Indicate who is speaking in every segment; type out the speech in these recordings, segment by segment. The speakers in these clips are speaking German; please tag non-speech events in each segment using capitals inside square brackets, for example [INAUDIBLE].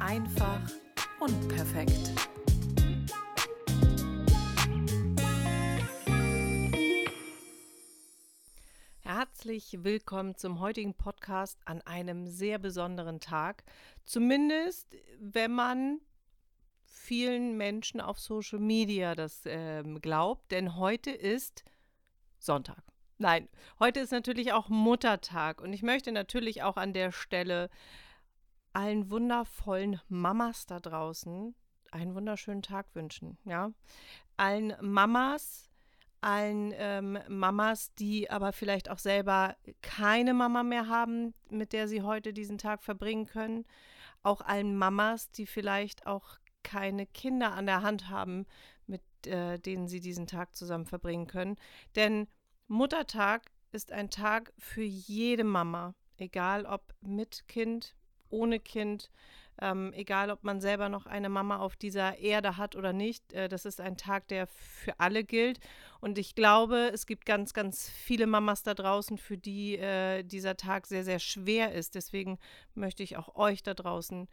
Speaker 1: Einfach unperfekt. Herzlich willkommen zum heutigen Podcast an einem sehr besonderen Tag. Zumindest, wenn man vielen Menschen auf Social Media das ähm, glaubt, denn heute ist Sonntag. Nein, heute ist natürlich auch Muttertag und ich möchte natürlich auch an der Stelle allen wundervollen Mamas da draußen einen wunderschönen Tag wünschen, ja. Allen Mamas, allen ähm, Mamas, die aber vielleicht auch selber keine Mama mehr haben, mit der sie heute diesen Tag verbringen können. Auch allen Mamas, die vielleicht auch keine Kinder an der Hand haben, mit äh, denen sie diesen Tag zusammen verbringen können. Denn Muttertag ist ein Tag für jede Mama, egal ob mit Kind, ohne Kind, ähm, egal ob man selber noch eine Mama auf dieser Erde hat oder nicht. Äh, das ist ein Tag, der für alle gilt. Und ich glaube, es gibt ganz, ganz viele Mamas da draußen, für die äh, dieser Tag sehr, sehr schwer ist. Deswegen möchte ich auch euch da draußen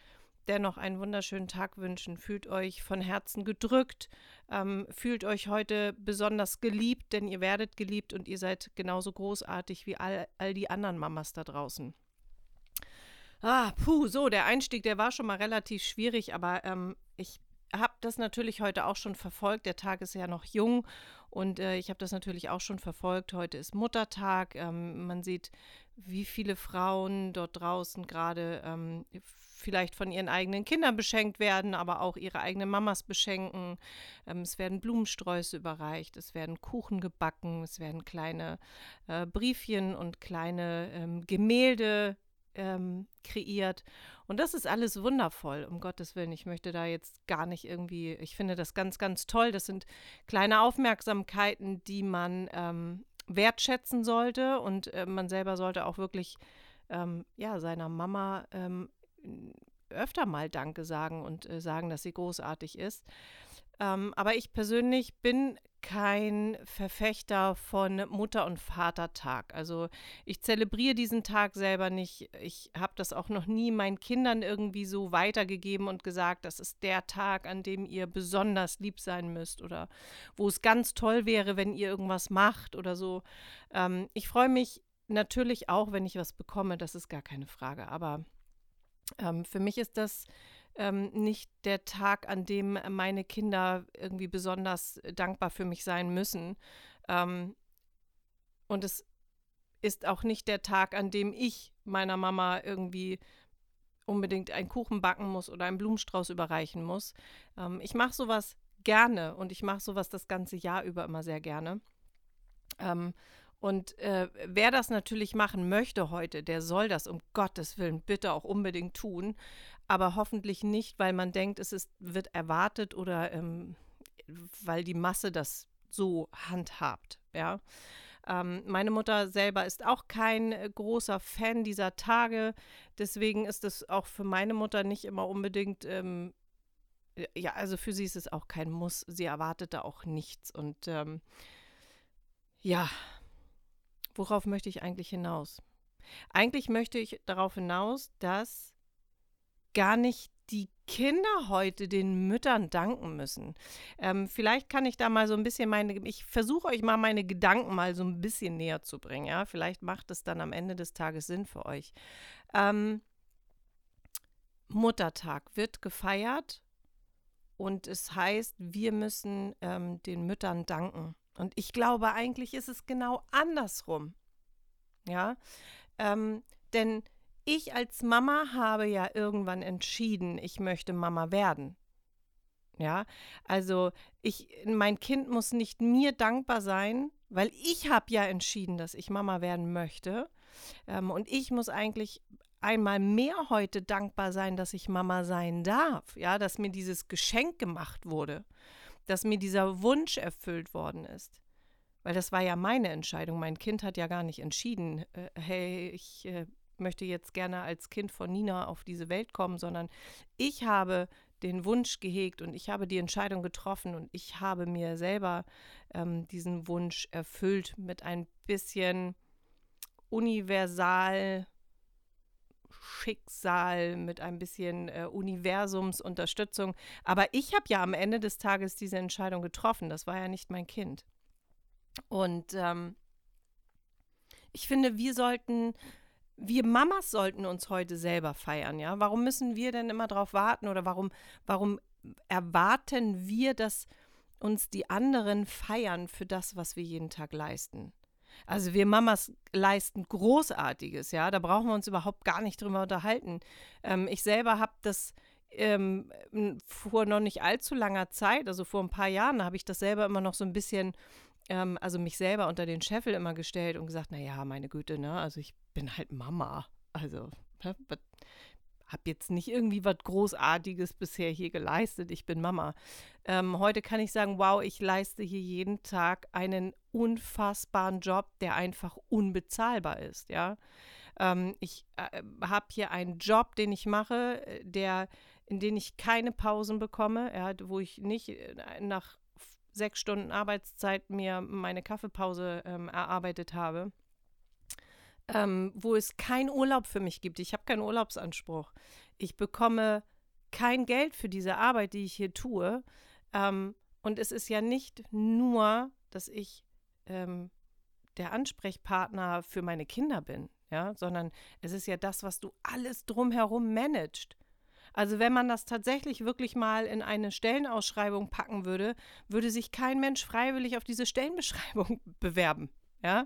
Speaker 1: dennoch einen wunderschönen Tag wünschen. Fühlt euch von Herzen gedrückt, ähm, fühlt euch heute besonders geliebt, denn ihr werdet geliebt und ihr seid genauso großartig wie all, all die anderen Mamas da draußen. Ah, puh, so, der Einstieg, der war schon mal relativ schwierig, aber ähm, ich habe das natürlich heute auch schon verfolgt. Der Tag ist ja noch jung und äh, ich habe das natürlich auch schon verfolgt. Heute ist Muttertag. Ähm, man sieht, wie viele Frauen dort draußen gerade ähm, vielleicht von ihren eigenen Kindern beschenkt werden, aber auch ihre eigenen Mamas beschenken. Ähm, es werden Blumensträuße überreicht, es werden Kuchen gebacken, es werden kleine äh, Briefchen und kleine ähm, Gemälde ähm, kreiert. Und das ist alles wundervoll, um Gottes Willen. Ich möchte da jetzt gar nicht irgendwie, ich finde das ganz, ganz toll. Das sind kleine Aufmerksamkeiten, die man ähm, wertschätzen sollte und äh, man selber sollte auch wirklich ähm, ja, seiner Mama ähm, öfter mal Danke sagen und äh, sagen, dass sie großartig ist. Ähm, aber ich persönlich bin kein Verfechter von Mutter- und Vatertag. Also ich zelebriere diesen Tag selber nicht. Ich habe das auch noch nie meinen Kindern irgendwie so weitergegeben und gesagt, das ist der Tag, an dem ihr besonders lieb sein müsst oder wo es ganz toll wäre, wenn ihr irgendwas macht oder so. Ähm, ich freue mich natürlich auch, wenn ich was bekomme, das ist gar keine Frage. Aber ähm, für mich ist das ähm, nicht der Tag, an dem meine Kinder irgendwie besonders dankbar für mich sein müssen. Ähm, und es ist auch nicht der Tag, an dem ich meiner Mama irgendwie unbedingt einen Kuchen backen muss oder einen Blumenstrauß überreichen muss. Ähm, ich mache sowas gerne und ich mache sowas das ganze Jahr über immer sehr gerne. Ähm, und äh, wer das natürlich machen möchte heute, der soll das um Gottes Willen bitte auch unbedingt tun. Aber hoffentlich nicht, weil man denkt, es ist, wird erwartet oder ähm, weil die Masse das so handhabt. Ja. Ähm, meine Mutter selber ist auch kein äh, großer Fan dieser Tage. Deswegen ist es auch für meine Mutter nicht immer unbedingt ähm, ja, also für sie ist es auch kein Muss. Sie erwartet da auch nichts. Und ähm, ja, worauf möchte ich eigentlich hinaus? Eigentlich möchte ich darauf hinaus, dass gar nicht die Kinder heute den Müttern danken müssen. Ähm, vielleicht kann ich da mal so ein bisschen meine, ich versuche euch mal meine Gedanken mal so ein bisschen näher zu bringen. Ja, vielleicht macht es dann am Ende des Tages Sinn für euch. Ähm, Muttertag wird gefeiert und es heißt, wir müssen ähm, den Müttern danken. Und ich glaube, eigentlich ist es genau andersrum. Ja, ähm, denn ich als Mama habe ja irgendwann entschieden, ich möchte Mama werden. Ja, also ich, mein Kind muss nicht mir dankbar sein, weil ich habe ja entschieden, dass ich Mama werden möchte. Ähm, und ich muss eigentlich einmal mehr heute dankbar sein, dass ich Mama sein darf. Ja, dass mir dieses Geschenk gemacht wurde, dass mir dieser Wunsch erfüllt worden ist. Weil das war ja meine Entscheidung. Mein Kind hat ja gar nicht entschieden, äh, hey, ich äh, möchte jetzt gerne als Kind von Nina auf diese Welt kommen, sondern ich habe den Wunsch gehegt und ich habe die Entscheidung getroffen und ich habe mir selber ähm, diesen Wunsch erfüllt mit ein bisschen universal Schicksal, mit ein bisschen äh, Universumsunterstützung. Aber ich habe ja am Ende des Tages diese Entscheidung getroffen. Das war ja nicht mein Kind. Und ähm, ich finde, wir sollten, wir Mamas sollten uns heute selber feiern, ja. Warum müssen wir denn immer darauf warten oder warum, warum erwarten wir, dass uns die anderen feiern für das, was wir jeden Tag leisten? Also wir Mamas leisten Großartiges, ja, da brauchen wir uns überhaupt gar nicht drüber unterhalten. Ähm, ich selber habe das ähm, vor noch nicht allzu langer Zeit, also vor ein paar Jahren, habe ich das selber immer noch so ein bisschen, ähm, also mich selber unter den Scheffel immer gestellt und gesagt, naja, meine Güte, ne, also ich bin halt Mama. Also, ne, habe jetzt nicht irgendwie was Großartiges bisher hier geleistet. Ich bin Mama. Ähm, heute kann ich sagen, wow, ich leiste hier jeden Tag einen unfassbaren Job, der einfach unbezahlbar ist. Ja, ähm, ich äh, habe hier einen Job, den ich mache, äh, der in den ich keine Pausen bekomme, ja, wo ich nicht äh, nach sechs Stunden Arbeitszeit mir meine Kaffeepause ähm, erarbeitet habe ähm, wo es keinen Urlaub für mich gibt. Ich habe keinen Urlaubsanspruch. Ich bekomme kein Geld für diese Arbeit, die ich hier tue. Ähm, und es ist ja nicht nur, dass ich ähm, der Ansprechpartner für meine Kinder bin, ja, sondern es ist ja das, was du alles drumherum managst. Also wenn man das tatsächlich wirklich mal in eine Stellenausschreibung packen würde, würde sich kein Mensch freiwillig auf diese Stellenbeschreibung [LAUGHS] bewerben. Ja?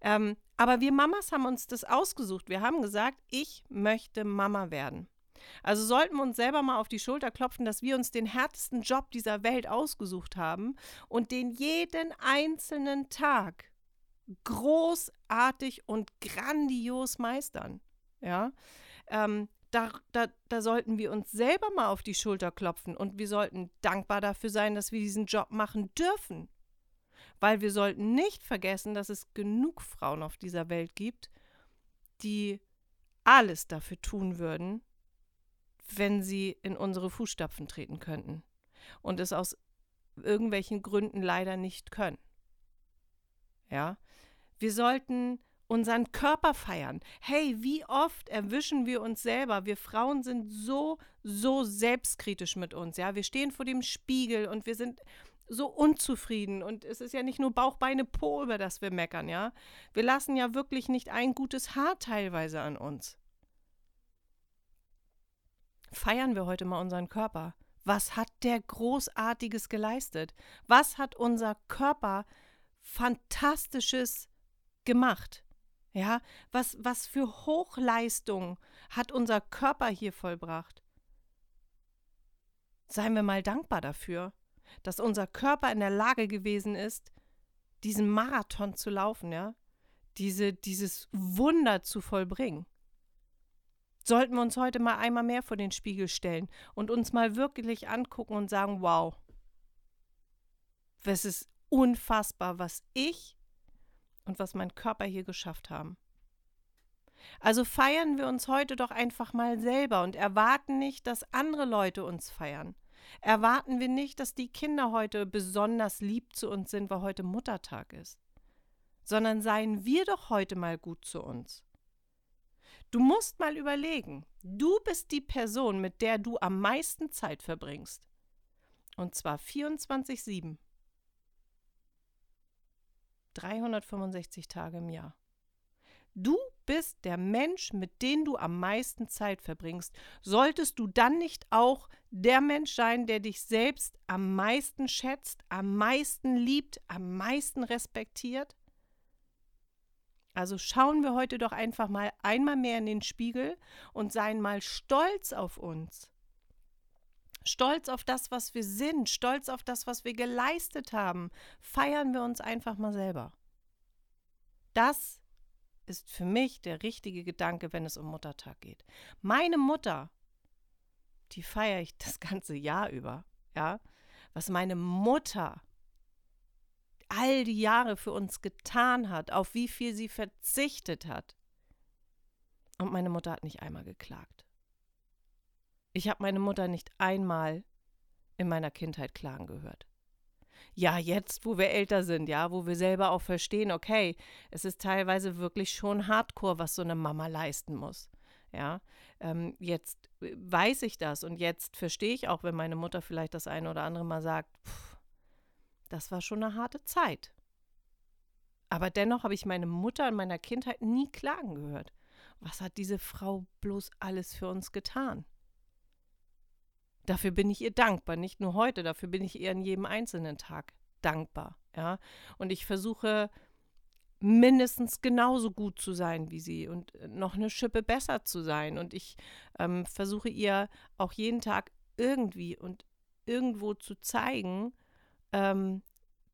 Speaker 1: Ähm, aber wir Mamas haben uns das ausgesucht. Wir haben gesagt, ich möchte Mama werden. Also sollten wir uns selber mal auf die Schulter klopfen, dass wir uns den härtesten Job dieser Welt ausgesucht haben und den jeden einzelnen Tag großartig und grandios meistern. Ja, ähm, da, da, da sollten wir uns selber mal auf die Schulter klopfen und wir sollten dankbar dafür sein, dass wir diesen Job machen dürfen. Weil wir sollten nicht vergessen, dass es genug Frauen auf dieser Welt gibt, die alles dafür tun würden, wenn sie in unsere Fußstapfen treten könnten und es aus irgendwelchen Gründen leider nicht können. Ja, wir sollten unseren Körper feiern. Hey, wie oft erwischen wir uns selber? Wir Frauen sind so, so selbstkritisch mit uns. Ja, wir stehen vor dem Spiegel und wir sind so unzufrieden. Und es ist ja nicht nur Bauch, Beine, Po, über das wir meckern, ja. Wir lassen ja wirklich nicht ein gutes Haar teilweise an uns. Feiern wir heute mal unseren Körper. Was hat der Großartiges geleistet? Was hat unser Körper Fantastisches gemacht? Ja, was, was für Hochleistung hat unser Körper hier vollbracht? Seien wir mal dankbar dafür dass unser Körper in der Lage gewesen ist, diesen Marathon zu laufen, ja, diese, dieses Wunder zu vollbringen. Sollten wir uns heute mal einmal mehr vor den Spiegel stellen und uns mal wirklich angucken und sagen, wow, es ist unfassbar, was ich und was mein Körper hier geschafft haben. Also feiern wir uns heute doch einfach mal selber und erwarten nicht, dass andere Leute uns feiern erwarten wir nicht, dass die Kinder heute besonders lieb zu uns sind, weil heute Muttertag ist, sondern seien wir doch heute mal gut zu uns. Du musst mal überlegen, du bist die Person, mit der du am meisten Zeit verbringst. Und zwar 24-7. 365 Tage im Jahr. Du bist der Mensch, mit dem du am meisten Zeit verbringst. Solltest du dann nicht auch der Mensch sein, der dich selbst am meisten schätzt, am meisten liebt, am meisten respektiert? Also schauen wir heute doch einfach mal einmal mehr in den Spiegel und seien mal stolz auf uns. Stolz auf das, was wir sind, stolz auf das, was wir geleistet haben. Feiern wir uns einfach mal selber. Das ist für mich der richtige Gedanke, wenn es um Muttertag geht. Meine Mutter, die feiere ich das [LAUGHS] ganze Jahr über, ja. Was meine Mutter all die Jahre für uns getan hat, auf wie viel sie verzichtet hat. Und meine Mutter hat nicht einmal geklagt. Ich habe meine Mutter nicht einmal in meiner Kindheit klagen gehört ja, jetzt, wo wir älter sind, ja, wo wir selber auch verstehen, okay, es ist teilweise wirklich schon hardcore, was so eine Mama leisten muss. Ja, ähm, jetzt äh, weiß ich das und jetzt verstehe ich auch, wenn meine Mutter vielleicht das eine oder andere Mal sagt, pff, das war schon eine harte Zeit. Aber dennoch habe ich meine Mutter in meiner Kindheit nie klagen gehört. Was hat diese Frau bloß alles für uns getan? Dafür bin ich ihr dankbar, nicht nur heute, dafür bin ich ihr an jedem einzelnen Tag dankbar, ja? Und ich versuche mindestens genauso gut zu sein wie sie und äh, noch eine Schippe besser zu sein. Und ich ähm, versuche ihr auch jeden Tag irgendwie und irgendwo zu zeigen, ähm,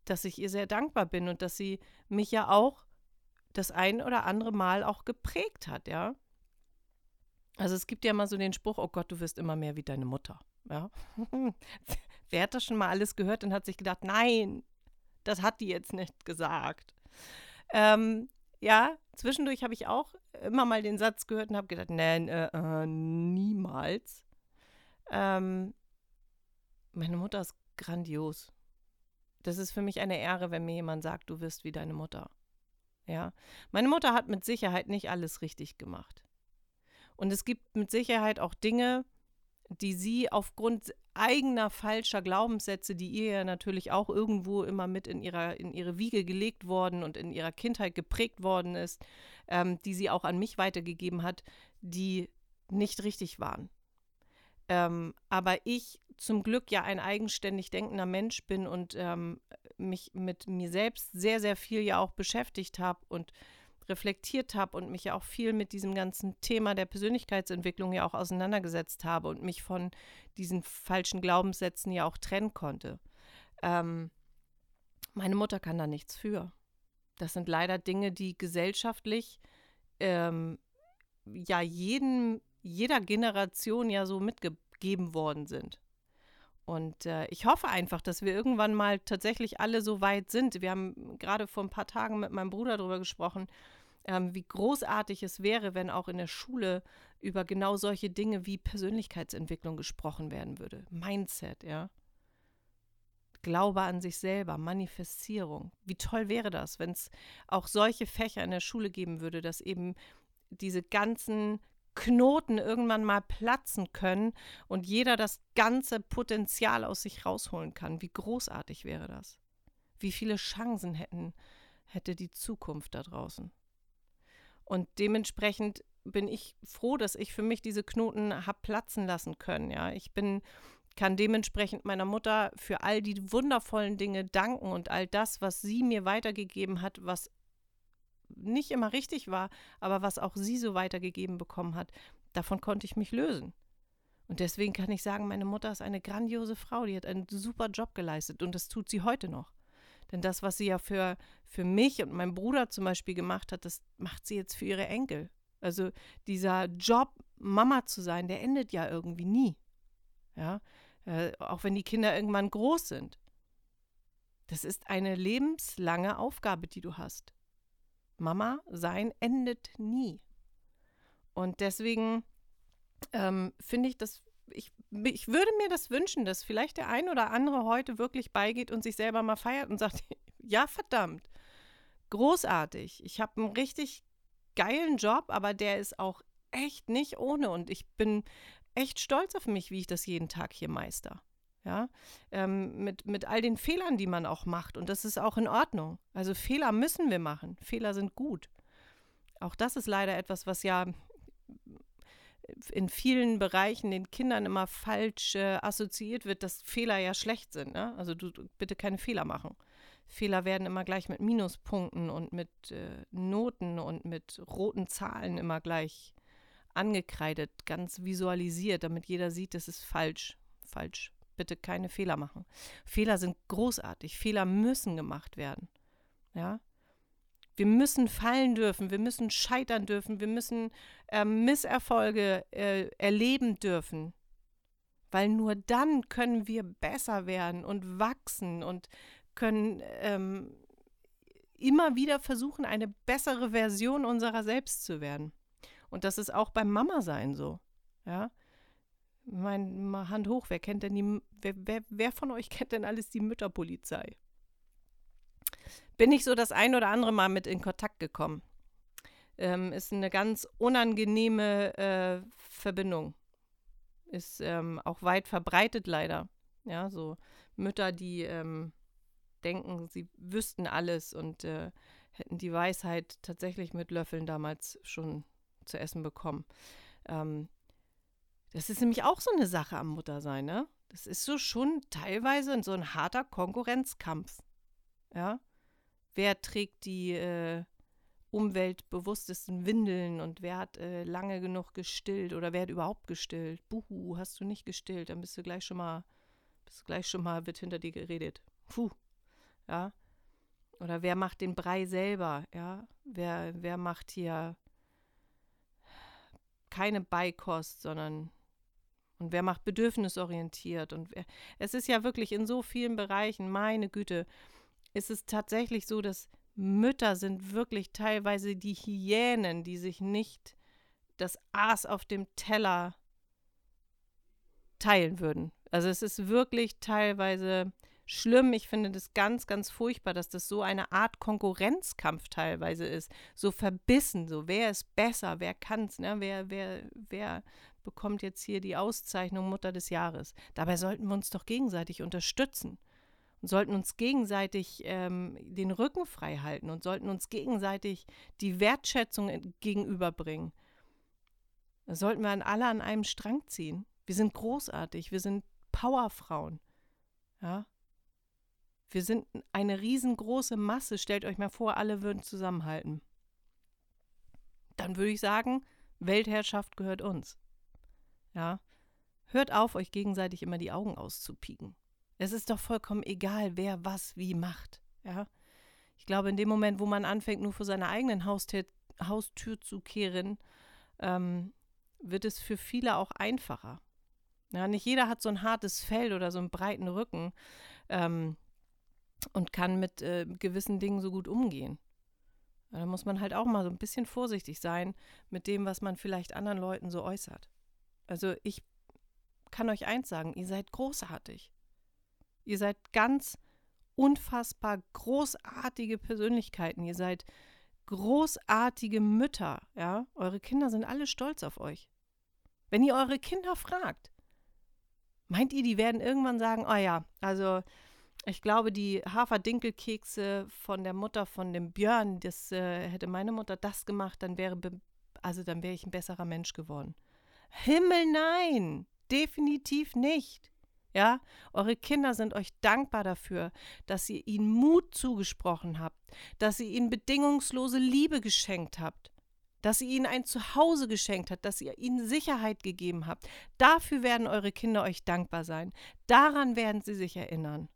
Speaker 1: dass ich ihr sehr dankbar bin und dass sie mich ja auch das ein oder andere Mal auch geprägt hat, ja. Also es gibt ja mal so den Spruch, oh Gott, du wirst immer mehr wie deine Mutter, ja. [LAUGHS] Wer hat das schon mal alles gehört und hat sich gedacht, nein, das hat die jetzt nicht gesagt. Ähm, ja, zwischendurch habe ich auch immer mal den Satz gehört und habe gedacht, nein, äh, äh, niemals. Ähm, meine Mutter ist grandios. Das ist für mich eine Ehre, wenn mir jemand sagt, du wirst wie deine Mutter. Ja, meine Mutter hat mit Sicherheit nicht alles richtig gemacht. Und es gibt mit Sicherheit auch Dinge, die sie aufgrund eigener falscher Glaubenssätze, die ihr ja natürlich auch irgendwo immer mit in, ihrer, in ihre Wiege gelegt worden und in ihrer Kindheit geprägt worden ist, ähm, die sie auch an mich weitergegeben hat, die nicht richtig waren. Ähm, aber ich zum Glück ja ein eigenständig denkender Mensch bin und ähm, mich mit mir selbst sehr, sehr viel ja auch beschäftigt habe und reflektiert habe und mich ja auch viel mit diesem ganzen Thema der Persönlichkeitsentwicklung ja auch auseinandergesetzt habe und mich von diesen falschen Glaubenssätzen ja auch trennen konnte. Ähm, meine Mutter kann da nichts für. Das sind leider Dinge, die gesellschaftlich ähm, ja jeden, jeder Generation ja so mitgegeben worden sind. Und äh, ich hoffe einfach, dass wir irgendwann mal tatsächlich alle so weit sind. Wir haben gerade vor ein paar Tagen mit meinem Bruder darüber gesprochen, ähm, wie großartig es wäre, wenn auch in der Schule über genau solche Dinge wie Persönlichkeitsentwicklung gesprochen werden würde. Mindset, ja. Glaube an sich selber, Manifestierung. Wie toll wäre das, wenn es auch solche Fächer in der Schule geben würde, dass eben diese ganzen Knoten irgendwann mal platzen können und jeder das ganze Potenzial aus sich rausholen kann. Wie großartig wäre das? Wie viele Chancen hätten, hätte die Zukunft da draußen? Und dementsprechend bin ich froh, dass ich für mich diese Knoten habe platzen lassen können. Ja, ich bin kann dementsprechend meiner Mutter für all die wundervollen Dinge danken und all das, was sie mir weitergegeben hat, was nicht immer richtig war, aber was auch sie so weitergegeben bekommen hat, davon konnte ich mich lösen. Und deswegen kann ich sagen, meine Mutter ist eine grandiose Frau, die hat einen super Job geleistet und das tut sie heute noch. Denn das, was sie ja für, für mich und meinen Bruder zum Beispiel gemacht hat, das macht sie jetzt für ihre Enkel. Also dieser Job, Mama zu sein, der endet ja irgendwie nie. Ja, äh, auch wenn die Kinder irgendwann groß sind. Das ist eine lebenslange Aufgabe, die du hast. Mama sein endet nie. Und deswegen ähm, finde ich das, ich, ich würde mir das wünschen, dass vielleicht der ein oder andere heute wirklich beigeht und sich selber mal feiert und sagt, [LAUGHS] ja verdammt, großartig, ich habe einen richtig geilen Job, aber der ist auch echt nicht ohne und ich bin echt stolz auf mich, wie ich das jeden Tag hier meister ja, ähm, mit, mit all den Fehlern, die man auch macht. Und das ist auch in Ordnung. Also Fehler müssen wir machen. Fehler sind gut. Auch das ist leider etwas, was ja in vielen Bereichen den Kindern immer falsch äh, assoziiert wird, dass Fehler ja schlecht sind. Ne? Also du, du, bitte keine Fehler machen. Fehler werden immer gleich mit Minuspunkten und mit äh, Noten und mit roten Zahlen immer gleich angekreidet, ganz visualisiert, damit jeder sieht, das ist falsch, falsch bitte keine Fehler machen. Fehler sind großartig. Fehler müssen gemacht werden. Ja. Wir müssen fallen dürfen, wir müssen scheitern dürfen, wir müssen äh, Misserfolge äh, erleben dürfen. Weil nur dann können wir besser werden und wachsen und können ähm, immer wieder versuchen, eine bessere Version unserer selbst zu werden. Und das ist auch beim Mama sein so. Ja, mein, Hand hoch, wer kennt denn die, wer, wer, wer von euch [LAUGHS] kennt denn alles die Mütterpolizei? Bin ich so das ein oder andere Mal mit in Kontakt gekommen. ähm, ist eine ganz unangenehme äh, Verbindung. Ist ähm, auch weit verbreitet leider. Ja, so Mütter, die ähm, denken, sie wüssten alles und äh, hätten die Weisheit tatsächlich mit Löffeln damals schon zu essen bekommen. Ähm, das ist nämlich auch so eine Sache am Muttersein, ne? Das ist so schon teilweise so ein harter Konkurrenzkampf. Ja? Wer trägt die äh, umweltbewusstesten Windeln und wer hat äh, lange genug gestillt oder wer hat überhaupt gestillt? Buhu, hast du nicht gestillt, dann bist du gleich schon mal, bist du gleich schon mal, wird hinter dir geredet. Puh. Ja. Oder wer macht den Brei selber, ja? Wer, wer macht hier keine Beikost, sondern und wer macht bedürfnisorientiert und wer, es ist ja wirklich in so vielen Bereichen, meine Güte, ist es tatsächlich so, dass Mütter sind wirklich teilweise die Hyänen, die sich nicht das Aas auf dem Teller teilen würden. Also es ist wirklich teilweise schlimm. Ich finde das ganz, ganz furchtbar, dass das so eine Art Konkurrenzkampf teilweise ist. So verbissen, so wer ist besser, wer kann's, ne? Wer, wer, wer bekommt jetzt hier die Auszeichnung Mutter des Jahres. Dabei sollten wir uns doch gegenseitig unterstützen sollten uns gegenseitig ähm, den Rücken frei halten und sollten uns gegenseitig die Wertschätzung gegenüberbringen. Sollten wir alle an einem Strang ziehen. Wir sind großartig, wir sind Powerfrauen. Ja, wir sind eine riesengroße Masse. Stellt euch mal vor, alle würden zusammenhalten. Dann würde ich sagen, Weltherrschaft gehört uns. Ja. Hört auf, euch gegenseitig immer die Augen auszupieken. Es ist doch vollkommen egal, wer was wie macht. Ja. Ich glaube, in dem Moment, wo man anfängt, nur vor seiner eigenen Haustür, Haustür zu kehren, ähm, wird es für viele auch einfacher. Ja, nicht jeder hat so ein hartes Fell oder so einen breiten Rücken. Ähm, und kann mit äh, gewissen Dingen so gut umgehen. Da muss man halt auch mal so ein bisschen vorsichtig sein mit dem, was man vielleicht anderen Leuten so äußert. Also ich kann euch eins sagen, ihr seid großartig. Ihr seid ganz unfassbar großartige Persönlichkeiten. Ihr seid großartige Mütter, ja? Eure Kinder sind alle stolz auf euch. Wenn ihr eure Kinder fragt, meint ihr, die werden irgendwann sagen, oh ja, also ich glaube, die Haferdinkelkekse von der Mutter von dem Björn, das äh, hätte meine Mutter das gemacht, dann wäre also dann wäre ich ein besserer Mensch geworden. Himmel nein, definitiv nicht. Ja, eure Kinder sind euch dankbar dafür, dass ihr ihnen Mut zugesprochen habt, dass ihr ihnen bedingungslose Liebe geschenkt habt, dass ihr ihnen ein Zuhause geschenkt habt, dass ihr ihnen Sicherheit gegeben habt. Dafür werden eure Kinder euch dankbar sein. Daran werden sie sich erinnern.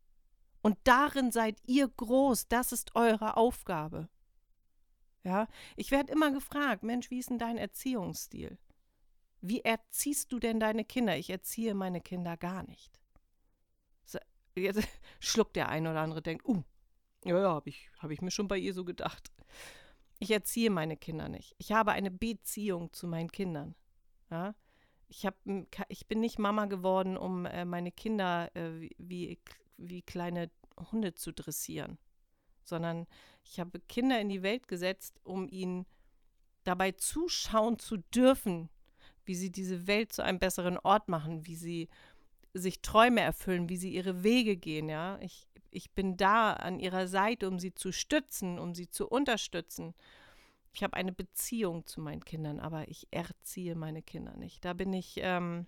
Speaker 1: Und darin seid ihr groß. Das ist eure Aufgabe. Ja, ich werde immer gefragt, Mensch, wie ist denn dein Erziehungsstil? Wie erziehst du denn deine Kinder? Ich erziehe meine Kinder gar nicht. Jetzt [LAUGHS] schluckt der eine oder andere, denkt, uh, ja, ja, habe ich, hab ich mir schon bei ihr so gedacht. Ich erziehe meine Kinder nicht. Ich habe eine Beziehung zu meinen Kindern. Ja? Ich, hab, ich bin nicht Mama geworden, um äh, meine Kinder äh, wie, wie kleine Hunde zu dressieren, sondern ich habe Kinder in die Welt gesetzt, um ihnen dabei zuschauen zu dürfen, wie sie diese Welt zu einem besseren Ort machen, wie sie sich Träume erfüllen, wie sie ihre Wege gehen, ja. Ich, ich bin da an ihrer Seite, um sie zu stützen, um sie zu unterstützen. Ich habe eine Beziehung zu meinen Kindern, aber ich erziehe meine Kinder nicht. Da bin ich, ähm,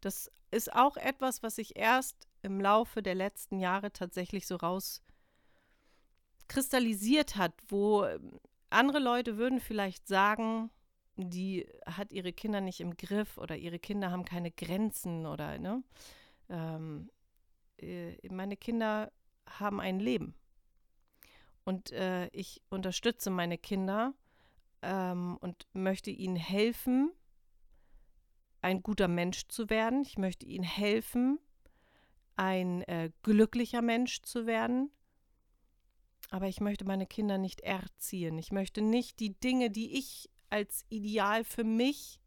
Speaker 1: das ist auch etwas, was ich erst im Laufe der letzten Jahre tatsächlich so rauskristallisiert hat, wo ähm, andere Leute würden vielleicht sagen, die hat ihre Kinder nicht im Griff oder ihre Kinder haben keine Grenzen oder ne? Ähm, äh, meine Kinder haben ein Leben. Und äh, ich unterstütze meine Kinder ähm, und möchte ihnen helfen, ein guter Mensch zu werden. Ich möchte ihnen helfen, ein äh, glücklicher Mensch zu werden. Aber ich möchte meine Kinder nicht erziehen. Ich möchte nicht die Dinge, die ich als Ideal für mich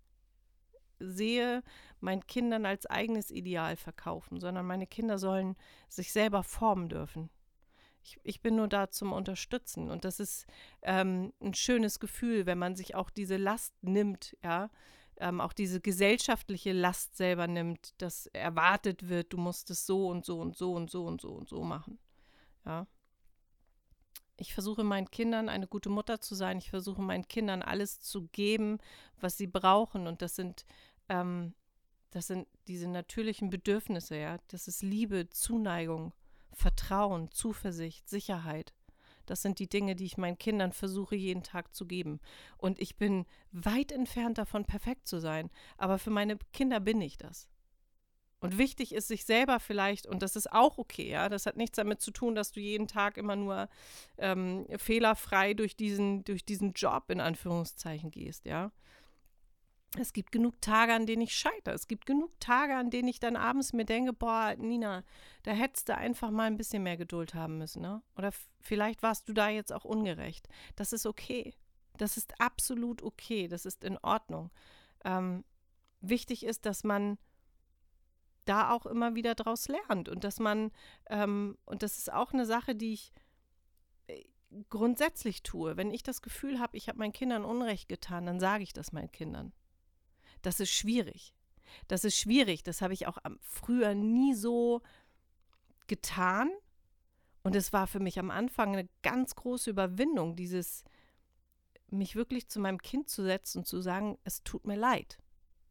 Speaker 1: sehe, meinen Kindern als eigenes Ideal verkaufen, sondern meine Kinder sollen sich selber formen dürfen. Ich, ich bin nur da zum Unterstützen. Und das ist ähm, ein schönes Gefühl, wenn man sich auch diese Last nimmt, ja, ähm, auch diese gesellschaftliche Last selber nimmt, dass erwartet wird, du musst es so und so und so und so und so und so machen. Ja. Ich versuche meinen Kindern eine gute Mutter zu sein. Ich versuche meinen Kindern alles zu geben, was sie brauchen. Und das sind, ähm, das sind diese natürlichen Bedürfnisse, ja. Das ist Liebe, Zuneigung, Vertrauen, Zuversicht, Sicherheit. Das sind die Dinge, die ich meinen Kindern versuche jeden Tag zu geben. Und ich bin weit entfernt davon, perfekt zu sein. Aber für meine Kinder bin ich das. Und wichtig ist sich selber vielleicht, und das ist auch okay, ja, das hat nichts damit zu tun, dass du jeden Tag immer nur ähm, fehlerfrei durch diesen, durch diesen Job in Anführungszeichen gehst, ja. Es gibt genug Tage, an denen ich scheitere. Es gibt genug Tage, an denen ich dann abends mir denke, boah, Nina, da hättest du einfach mal ein bisschen mehr Geduld haben müssen, ne? Oder vielleicht warst du da jetzt auch ungerecht. Das ist okay. Das ist absolut okay. Das ist in Ordnung. Ähm, wichtig ist, dass man da auch immer wieder draus lernt und dass man, ähm, und das ist auch eine Sache, die ich äh, grundsätzlich tue. Wenn ich das Gefühl habe, ich habe meinen Kindern Unrecht getan, dann sage ich das meinen Kindern. Das ist schwierig. Das ist schwierig. Das habe ich auch früher nie so getan. Und es war für mich am Anfang eine ganz große Überwindung, dieses mich wirklich zu meinem Kind zu setzen und zu sagen, es tut mir leid.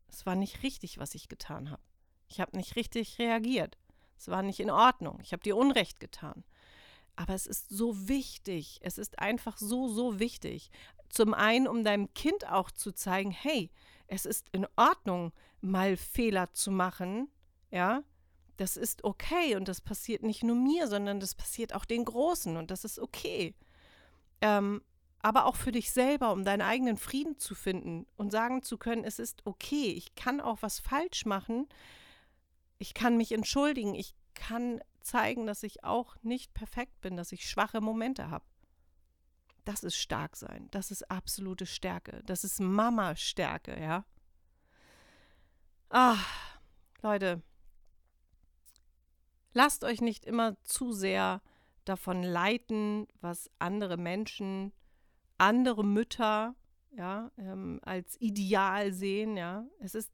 Speaker 1: Es war nicht richtig, was ich getan habe. Ich habe nicht richtig reagiert. Es war nicht in Ordnung. Ich habe dir Unrecht getan. Aber es ist so wichtig. Es ist einfach so, so wichtig. Zum einen, um deinem Kind auch zu zeigen, hey, es ist in Ordnung, mal Fehler zu machen. Ja, das ist okay und das passiert nicht nur mir, sondern das passiert auch den Großen und das ist okay. Ähm, aber auch für dich selber, um deinen eigenen Frieden zu finden und sagen zu können, es ist okay, ich kann auch was falsch machen, ich kann mich entschuldigen, ich kann zeigen, dass ich auch nicht perfekt bin, dass ich schwache Momente habe. Das ist stark sein, das ist absolute Stärke, das ist Mama-Stärke, ja. Ah, Leute, lasst euch nicht immer zu sehr davon leiten, was andere Menschen, andere Mütter, ja, ähm, als Ideal sehen, ja. Es ist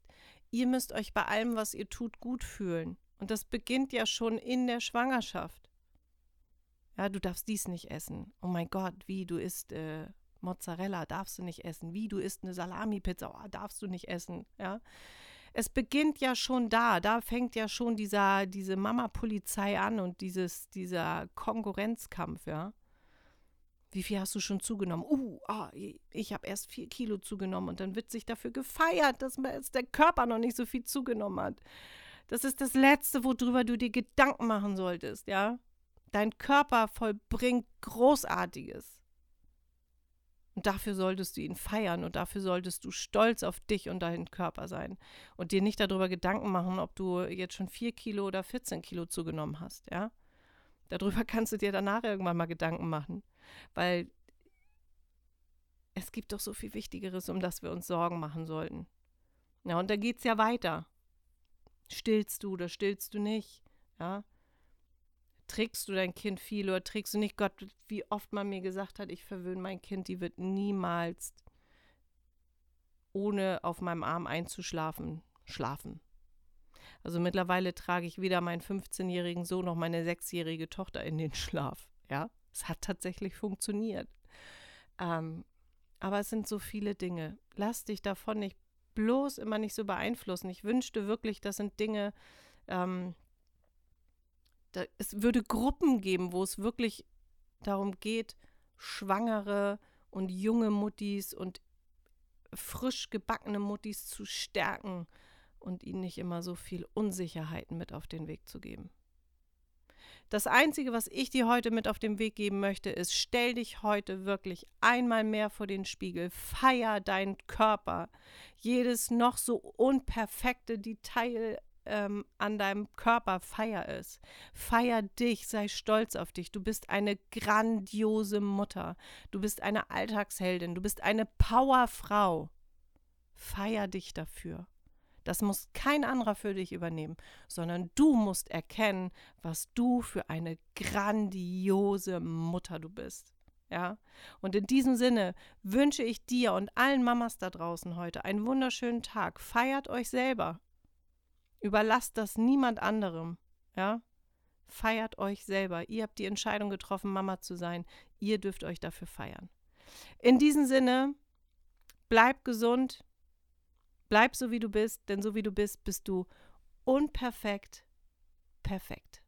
Speaker 1: ihr müsst euch bei allem, was ihr tut, gut fühlen. Und das beginnt ja schon in der Schwangerschaft. Ja, du darfst dies nicht essen. Oh mein Gott, wie du isst äh, Mozzarella, darfst du nicht essen. Wie du isst eine Salami-Pizza, oh, darfst du nicht essen. Ja. Es beginnt ja schon da. Da fängt ja schon dieser, diese Mama-Polizei an und dieses, dieser Konkurrenzkampf, ja. Wie viel hast du schon zugenommen? Uh, ah, ich habe erst vier Kilo zugenommen und dann wird sich dafür gefeiert, dass der Körper noch nicht so viel zugenommen hat. Das ist das Letzte, worüber du dir Gedanken machen solltest, ja? Dein Körper vollbringt Großartiges. Und dafür solltest du ihn feiern und dafür solltest du stolz auf dich und deinen Körper sein und dir nicht darüber Gedanken machen, ob du jetzt schon vier Kilo oder 14 Kilo zugenommen hast, ja? Darüber kannst du dir danach irgendwann mal Gedanken machen. Weil es gibt doch so viel Wichtigeres, um das wir uns Sorgen machen sollten. Ja, und da geht es ja weiter. Stillst du oder stillst du nicht? Ja. Trägst du dein Kind viel oder trägst du nicht? Gott, wie oft man mir gesagt hat, ich verwöhne mein Kind, die wird niemals ohne auf meinem Arm einzuschlafen, schlafen. Also mittlerweile trage ich weder meinen 15-jährigen Sohn noch meine sechsjährige Tochter in den Schlaf. Ja, es hat tatsächlich funktioniert. Ähm, aber es sind so viele Dinge. Lass dich davon nicht bloß immer nicht so beeinflussen. Ich wünschte wirklich, das sind Dinge, ähm, da, es würde Gruppen geben, wo es wirklich darum geht, schwangere und junge Muttis und frisch gebackene Muttis zu stärken und ihnen nicht immer so viel Unsicherheiten mit auf den Weg zu geben. Das Einzige, was ich dir heute mit auf den Weg geben möchte, ist, stell dich heute wirklich einmal mehr vor den Spiegel, feier deinen Körper. Jedes noch so unperfekte Detail ähm, an deinem Körper, feier es. Feier dich, sei stolz auf dich. Du bist eine grandiose Mutter. Du bist eine Alltagsheldin. Du bist eine Powerfrau. Feier dich dafür. Das muss kein anderer für dich übernehmen, sondern du musst erkennen, was du für eine grandiose Mutter du bist. Ja? Und in diesem Sinne wünsche ich dir und allen Mamas da draußen heute einen wunderschönen Tag. Feiert euch selber. Überlasst das niemand anderem. Ja? Feiert euch selber. Ihr habt die Entscheidung getroffen, Mama zu sein. Ihr dürft euch dafür feiern. In diesem Sinne, bleib gesund, bleib so wie du bist, denn so wie du bist, bist du unperfekt perfekt.